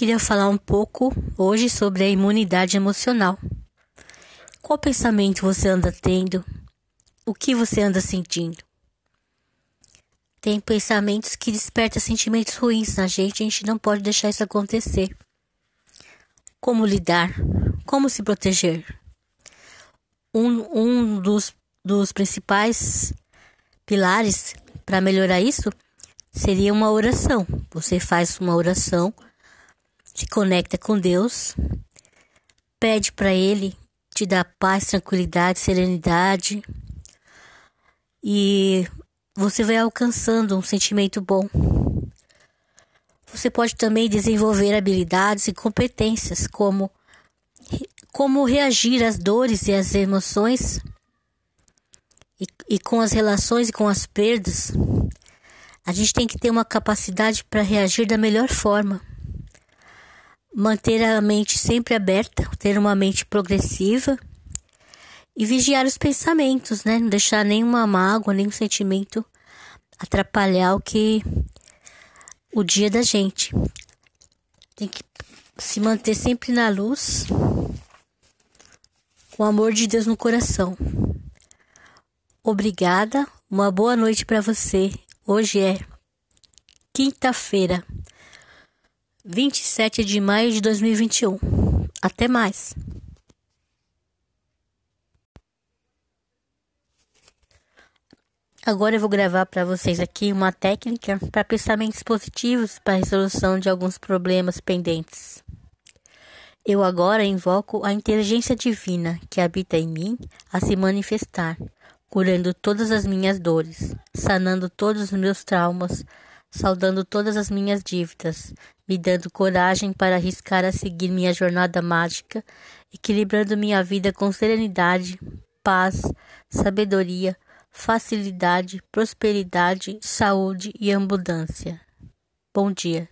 queria falar um pouco hoje sobre a imunidade emocional. Qual pensamento você anda tendo? O que você anda sentindo? Tem pensamentos que despertam sentimentos ruins na gente, a gente não pode deixar isso acontecer. Como lidar? Como se proteger? Um, um dos, dos principais pilares para melhorar isso seria uma oração. Você faz uma oração se conecta com Deus, pede para Ele te dar paz, tranquilidade, serenidade e você vai alcançando um sentimento bom. Você pode também desenvolver habilidades e competências como como reagir às dores e às emoções e, e com as relações e com as perdas. A gente tem que ter uma capacidade para reagir da melhor forma manter a mente sempre aberta, ter uma mente progressiva e vigiar os pensamentos, né? Não deixar nenhuma mágoa, nenhum sentimento atrapalhar o que o dia da gente. Tem que se manter sempre na luz, com o amor de Deus no coração. Obrigada, uma boa noite para você. Hoje é quinta-feira. 27 de maio de 2021. Até mais! Agora eu vou gravar para vocês aqui uma técnica para pensamentos positivos para resolução de alguns problemas pendentes. Eu agora invoco a inteligência divina que habita em mim a se manifestar, curando todas as minhas dores, sanando todos os meus traumas, saudando todas as minhas dívidas, me dando coragem para arriscar a seguir minha jornada mágica, equilibrando minha vida com serenidade, paz, sabedoria, facilidade, prosperidade, saúde e abundância. Bom dia.